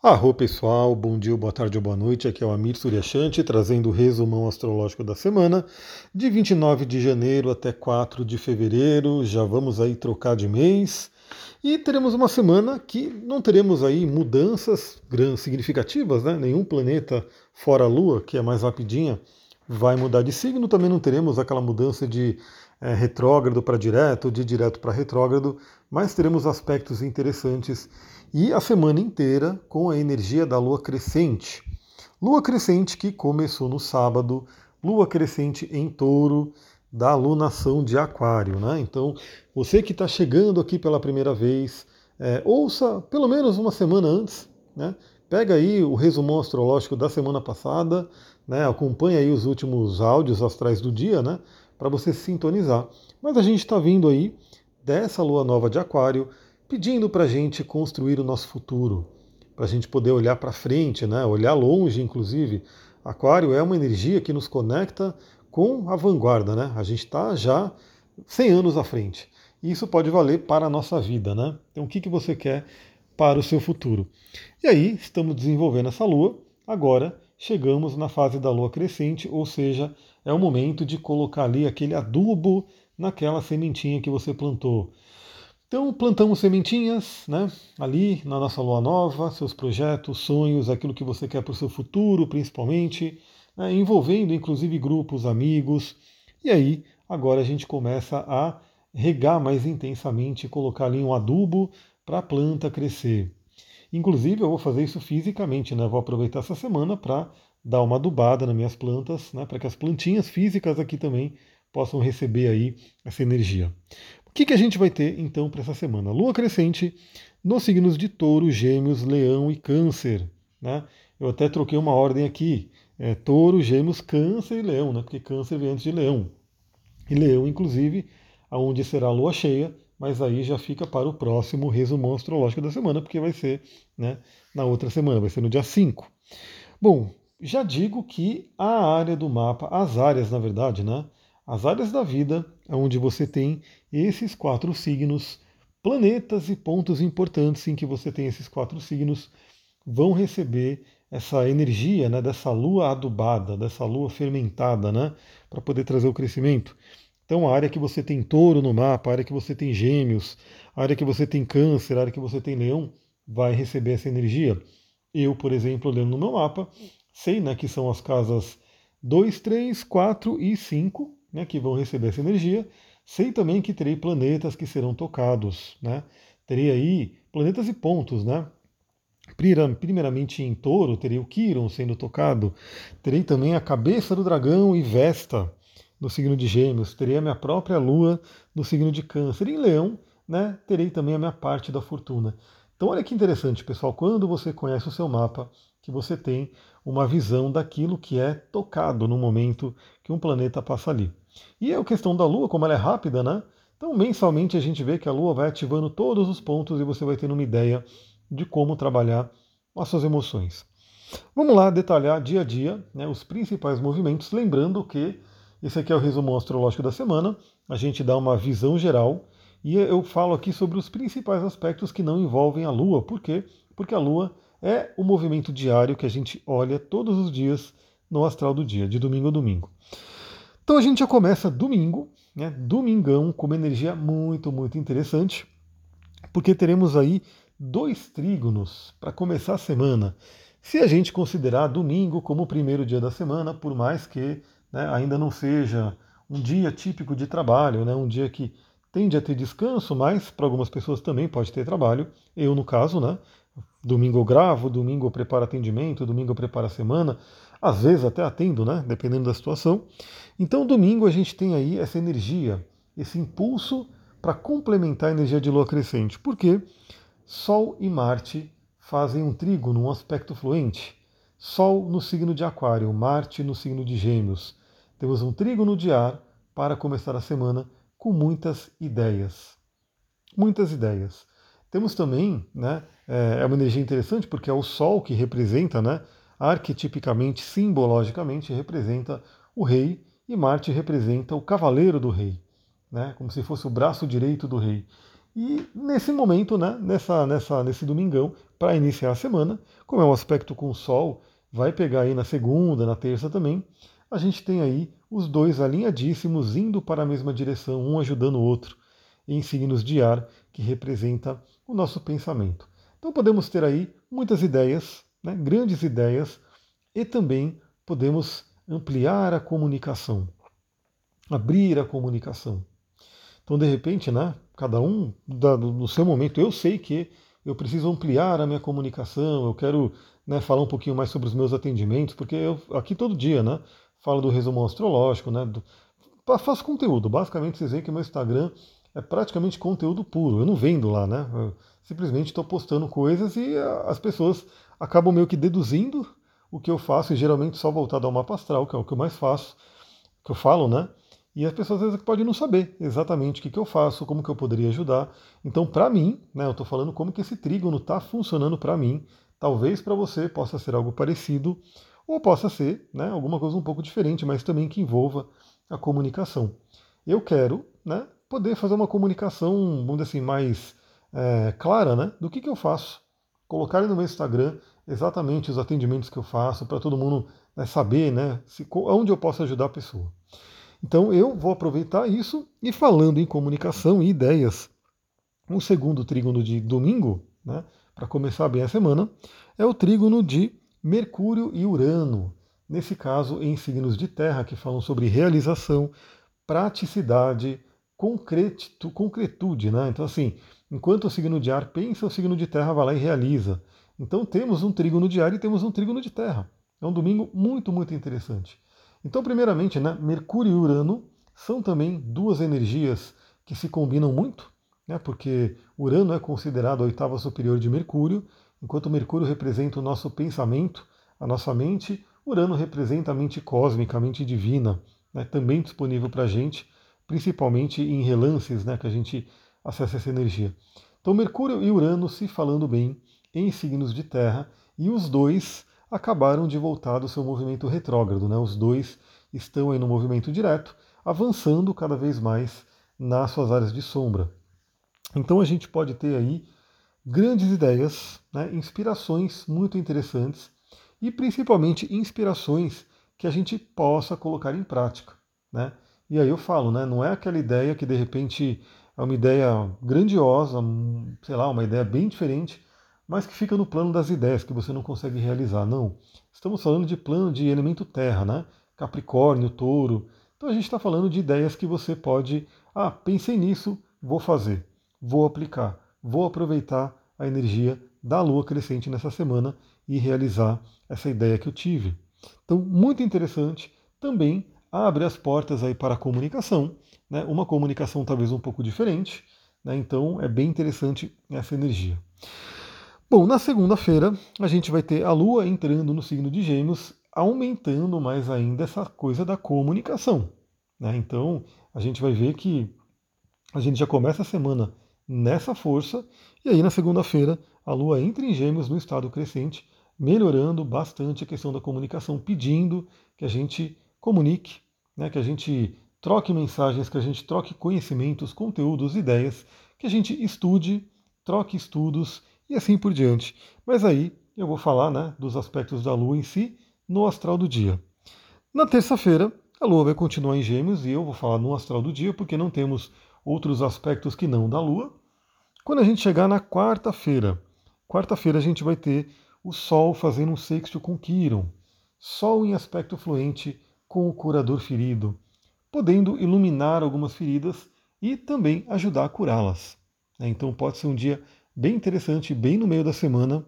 Arro pessoal, bom dia, boa tarde ou boa noite. Aqui é o Amir Suryashanti trazendo o resumão astrológico da semana de 29 de janeiro até 4 de fevereiro. Já vamos aí trocar de mês e teremos uma semana que não teremos aí mudanças significativas, né? Nenhum planeta fora a Lua, que é mais rapidinha, vai mudar de signo. Também não teremos aquela mudança de é, retrógrado para direto, de direto para retrógrado, mas teremos aspectos interessantes e a semana inteira com a energia da lua crescente. Lua crescente que começou no sábado, lua crescente em touro, da alunação de Aquário. Né? Então, você que está chegando aqui pela primeira vez, é, ouça pelo menos uma semana antes, né? pega aí o resumo astrológico da semana passada, né? acompanha aí os últimos áudios astrais do dia, né? Para você sintonizar. Mas a gente está vindo aí dessa lua nova de Aquário, pedindo para a gente construir o nosso futuro, para a gente poder olhar para frente, né? olhar longe, inclusive. Aquário é uma energia que nos conecta com a vanguarda, né? A gente está já 100 anos à frente. E isso pode valer para a nossa vida, né? Então, o que, que você quer para o seu futuro? E aí, estamos desenvolvendo essa lua. Agora, chegamos na fase da lua crescente, ou seja, é o momento de colocar ali aquele adubo naquela sementinha que você plantou. Então, plantamos sementinhas né, ali na nossa lua nova, seus projetos, sonhos, aquilo que você quer para o seu futuro, principalmente, né, envolvendo inclusive grupos, amigos. E aí, agora a gente começa a regar mais intensamente, colocar ali um adubo para a planta crescer. Inclusive, eu vou fazer isso fisicamente, né? Vou aproveitar essa semana para dar uma adubada nas minhas plantas, né? Para que as plantinhas físicas aqui também possam receber aí essa energia que, que a gente vai ter então para essa semana? Lua crescente nos signos de touro, gêmeos, leão e câncer. Né? Eu até troquei uma ordem aqui. É, touro, gêmeos, câncer e leão, né? porque câncer vem antes de leão. E leão, inclusive, aonde será a lua cheia, mas aí já fica para o próximo resumo astrológico da semana, porque vai ser né, na outra semana, vai ser no dia 5. Bom, já digo que a área do mapa, as áreas, na verdade, né? As áreas da vida onde você tem esses quatro signos, planetas e pontos importantes em que você tem esses quatro signos, vão receber essa energia né, dessa lua adubada, dessa lua fermentada, né, para poder trazer o crescimento. Então, a área que você tem touro no mapa, a área que você tem gêmeos, a área que você tem câncer, a área que você tem leão, vai receber essa energia. Eu, por exemplo, olhando no meu mapa, sei né, que são as casas 2, 3, 4 e 5, né, que vão receber essa energia. Sei também que terei planetas que serão tocados, né? Terei aí planetas e pontos, né? Primeiramente em touro, terei o Quiron sendo tocado. Terei também a cabeça do dragão e Vesta no signo de Gêmeos. Terei a minha própria lua no signo de Câncer. Em Leão, né? Terei também a minha parte da fortuna. Então, olha que interessante, pessoal. Quando você conhece o seu mapa, que você tem uma visão daquilo que é tocado no momento que um planeta passa ali. E a questão da Lua, como ela é rápida, né? Então, mensalmente a gente vê que a Lua vai ativando todos os pontos e você vai tendo uma ideia de como trabalhar as suas emoções. Vamos lá detalhar dia a dia né, os principais movimentos, lembrando que esse aqui é o resumo astrológico da semana, a gente dá uma visão geral e eu falo aqui sobre os principais aspectos que não envolvem a Lua. Por quê? Porque a Lua é o movimento diário que a gente olha todos os dias no astral do dia, de domingo a domingo. Então a gente já começa domingo, né, domingão, com uma energia muito, muito interessante, porque teremos aí dois trígonos para começar a semana. Se a gente considerar domingo como o primeiro dia da semana, por mais que né, ainda não seja um dia típico de trabalho, né, um dia que tende a ter descanso, mas para algumas pessoas também pode ter trabalho. Eu, no caso, né, domingo eu gravo, domingo eu preparo atendimento, domingo eu preparo a semana, às vezes até atendo, né, dependendo da situação. Então, domingo a gente tem aí essa energia, esse impulso para complementar a energia de lua crescente. Porque Sol e Marte fazem um trígono, um aspecto fluente. Sol no signo de Aquário, Marte no signo de Gêmeos. Temos um trígono de ar para começar a semana com muitas ideias. Muitas ideias. Temos também, né, é, é uma energia interessante porque é o Sol que representa, né, arquetipicamente, simbologicamente, representa o rei e Marte representa o cavaleiro do rei, né? como se fosse o braço direito do rei. E nesse momento, né, nessa, nessa, nesse domingão, para iniciar a semana, como é um aspecto com o Sol, vai pegar aí na segunda, na terça também, a gente tem aí os dois alinhadíssimos indo para a mesma direção, um ajudando o outro, em signos de ar, que representa o nosso pensamento. Então podemos ter aí muitas ideias, né, grandes ideias, e também podemos ampliar a comunicação, abrir a comunicação. Então, de repente, né, cada um no seu momento, eu sei que eu preciso ampliar a minha comunicação, eu quero né, falar um pouquinho mais sobre os meus atendimentos, porque eu aqui todo dia, né, falo do resumo astrológico, né, do, faço conteúdo. Basicamente, vocês veem que meu Instagram é praticamente conteúdo puro. Eu não vendo lá, né? Eu simplesmente estou postando coisas e as pessoas acabam meio que deduzindo o que eu faço, e geralmente só voltado ao mapa astral, que é o que eu mais faço, que eu falo, né? E as pessoas às vezes podem não saber exatamente o que, que eu faço, como que eu poderia ajudar. Então, para mim, né, eu estou falando como que esse trígono está funcionando para mim. Talvez para você possa ser algo parecido, ou possa ser né, alguma coisa um pouco diferente, mas também que envolva a comunicação. Eu quero né, poder fazer uma comunicação, vamos dizer assim, mais é, clara né, do que, que eu faço. Colocar no meu Instagram exatamente os atendimentos que eu faço, para todo mundo né, saber né, se, onde eu posso ajudar a pessoa. Então eu vou aproveitar isso e falando em comunicação e ideias, o segundo trígono de domingo, né, para começar bem a semana, é o trígono de Mercúrio e Urano. Nesse caso, em signos de terra, que falam sobre realização, praticidade, concretude. Né? Então, assim, enquanto o signo de ar pensa, o signo de terra vai lá e realiza. Então temos um trígono de ar e temos um trígono de terra. É um domingo muito, muito interessante. Então, primeiramente, né, Mercúrio e Urano são também duas energias que se combinam muito, né, porque Urano é considerado a oitava superior de Mercúrio, enquanto Mercúrio representa o nosso pensamento, a nossa mente, Urano representa a mente cósmica, a mente divina, né, também disponível para a gente, principalmente em relances né, que a gente acessa essa energia. Então, Mercúrio e Urano se falando bem, em signos de terra e os dois acabaram de voltar do seu movimento retrógrado. Né? Os dois estão aí no movimento direto, avançando cada vez mais nas suas áreas de sombra. Então a gente pode ter aí grandes ideias, né? inspirações muito interessantes e principalmente inspirações que a gente possa colocar em prática. Né? E aí eu falo, né? não é aquela ideia que de repente é uma ideia grandiosa, sei lá, uma ideia bem diferente, mas que fica no plano das ideias, que você não consegue realizar. Não. Estamos falando de plano de elemento terra, né? Capricórnio, touro. Então a gente está falando de ideias que você pode. Ah, pensei nisso, vou fazer, vou aplicar, vou aproveitar a energia da lua crescente nessa semana e realizar essa ideia que eu tive. Então, muito interessante. Também abre as portas aí para a comunicação, né? uma comunicação talvez um pouco diferente. Né? Então, é bem interessante essa energia. Bom, na segunda-feira a gente vai ter a Lua entrando no signo de Gêmeos, aumentando mais ainda essa coisa da comunicação. Né? Então a gente vai ver que a gente já começa a semana nessa força, e aí na segunda-feira a Lua entra em Gêmeos no estado crescente, melhorando bastante a questão da comunicação, pedindo que a gente comunique, né? que a gente troque mensagens, que a gente troque conhecimentos, conteúdos, ideias, que a gente estude, troque estudos e assim por diante. Mas aí eu vou falar né, dos aspectos da Lua em si no astral do dia. Na terça-feira, a Lua vai continuar em Gêmeos e eu vou falar no astral do dia porque não temos outros aspectos que não da Lua. Quando a gente chegar na quarta-feira, quarta-feira a gente vai ter o Sol fazendo um sexto com Quiron, Sol em aspecto fluente com o curador ferido, podendo iluminar algumas feridas e também ajudar a curá-las. Então pode ser um dia bem interessante, bem no meio da semana,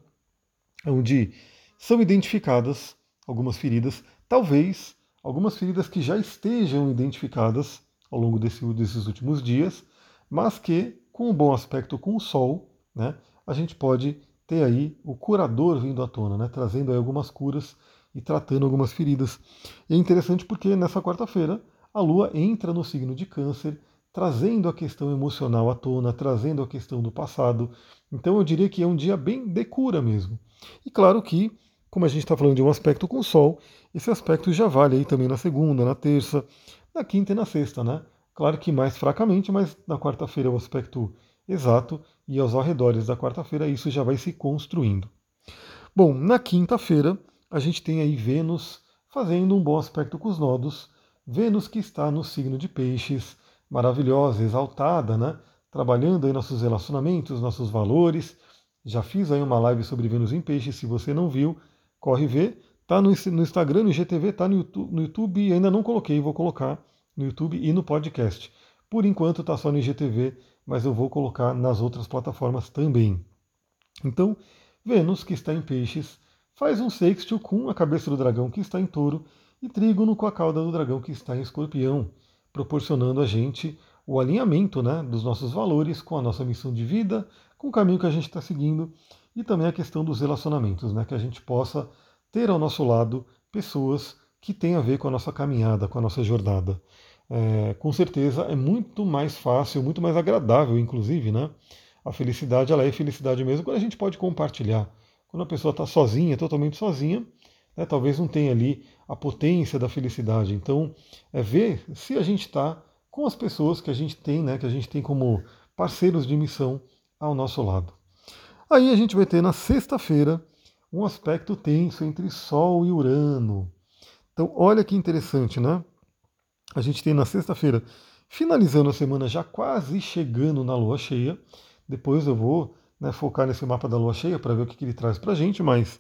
onde são identificadas algumas feridas, talvez algumas feridas que já estejam identificadas ao longo desse, desses últimos dias, mas que, com um bom aspecto com o Sol, né, a gente pode ter aí o curador vindo à tona, né, trazendo aí algumas curas e tratando algumas feridas. E é interessante porque nessa quarta-feira a Lua entra no signo de Câncer trazendo a questão emocional à tona, trazendo a questão do passado. Então eu diria que é um dia bem de cura mesmo. E claro que, como a gente está falando de um aspecto com o Sol, esse aspecto já vale aí também na segunda, na terça, na quinta e na sexta, né? Claro que mais fracamente, mas na quarta-feira o aspecto exato e aos arredores da quarta-feira isso já vai se construindo. Bom, na quinta-feira a gente tem aí Vênus fazendo um bom aspecto com os nodos. Vênus que está no signo de Peixes, maravilhosa, exaltada, né? Trabalhando aí nossos relacionamentos, nossos valores. Já fiz aí uma live sobre Vênus em Peixes, se você não viu, corre ver. Tá no, Instagram, no IGTV, tá no YouTube, no YouTube, ainda não coloquei, vou colocar no YouTube e no podcast. Por enquanto está só no IGTV, mas eu vou colocar nas outras plataformas também. Então, Vênus, que está em Peixes, faz um sextil com a cabeça do dragão que está em touro e trígono com a cauda do dragão que está em escorpião, proporcionando a gente o alinhamento né, dos nossos valores com a nossa missão de vida, com o caminho que a gente está seguindo e também a questão dos relacionamentos, né, que a gente possa ter ao nosso lado pessoas que têm a ver com a nossa caminhada, com a nossa jornada. É, com certeza é muito mais fácil, muito mais agradável, inclusive, né? A felicidade, ela é felicidade mesmo quando a gente pode compartilhar. Quando a pessoa está sozinha, totalmente sozinha, né, talvez não tenha ali a potência da felicidade. Então, é ver se a gente está com as pessoas que a gente tem, né, que a gente tem como parceiros de missão ao nosso lado. Aí a gente vai ter na sexta-feira um aspecto tenso entre Sol e Urano. Então, olha que interessante, né? A gente tem na sexta-feira, finalizando a semana, já quase chegando na lua cheia. Depois eu vou né, focar nesse mapa da lua cheia para ver o que, que ele traz para a gente, mas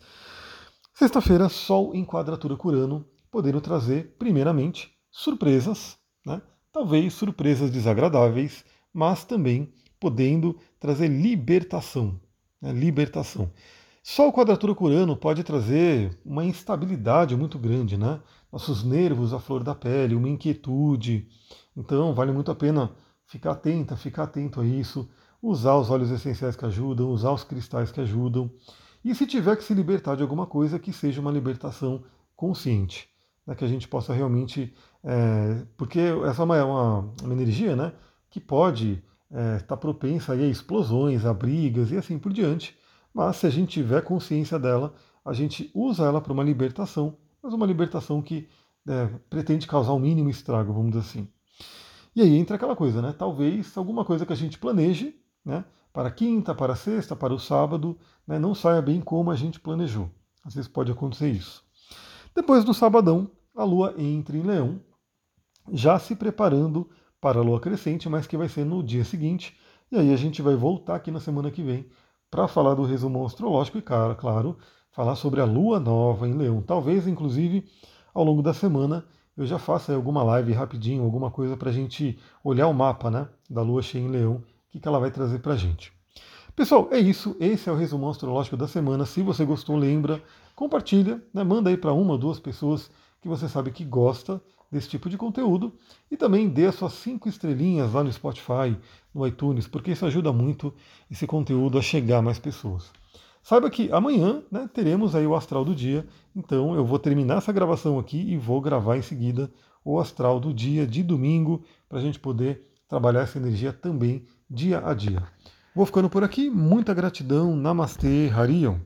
sexta-feira, Sol em quadratura com Urano, podendo trazer, primeiramente, surpresas, né? talvez surpresas desagradáveis, mas também podendo trazer libertação. Né? Libertação. Sol quadratura com Urano pode trazer uma instabilidade muito grande, né? Nossos nervos, a flor da pele, uma inquietude. Então, vale muito a pena ficar atenta, ficar atento a isso, usar os óleos essenciais que ajudam, usar os cristais que ajudam. E se tiver que se libertar de alguma coisa, que seja uma libertação consciente, né? que a gente possa realmente. É, porque essa é uma, uma, uma, energia né? que pode estar é, tá propensa a explosões, a brigas e assim por diante. Mas se a gente tiver consciência dela, a gente usa ela para uma libertação, mas uma libertação que é, pretende causar o um mínimo estrago, vamos dizer assim. E aí entra aquela coisa, né? Talvez alguma coisa que a gente planeje, né? Para quinta, para sexta, para o sábado, né, não saia bem como a gente planejou. Às vezes pode acontecer isso. Depois do sabadão, a Lua entra em Leão, já se preparando para a Lua crescente, mas que vai ser no dia seguinte. E aí a gente vai voltar aqui na semana que vem para falar do resumo astrológico e, cara, claro, falar sobre a lua nova em Leão. Talvez, inclusive, ao longo da semana eu já faça alguma live rapidinho, alguma coisa para a gente olhar o mapa né, da lua cheia em Leão, que, que ela vai trazer para a gente. Pessoal, é isso. Esse é o resumo astrológico da semana. Se você gostou, lembra, compartilha, né, manda aí para uma ou duas pessoas que você sabe que gosta desse tipo de conteúdo e também dê as suas cinco estrelinhas lá no Spotify, no iTunes, porque isso ajuda muito esse conteúdo a chegar a mais pessoas. Saiba que amanhã né, teremos aí o astral do dia, então eu vou terminar essa gravação aqui e vou gravar em seguida o astral do dia de domingo para a gente poder trabalhar essa energia também dia a dia. Vou ficando por aqui, muita gratidão, Namastê, Harion.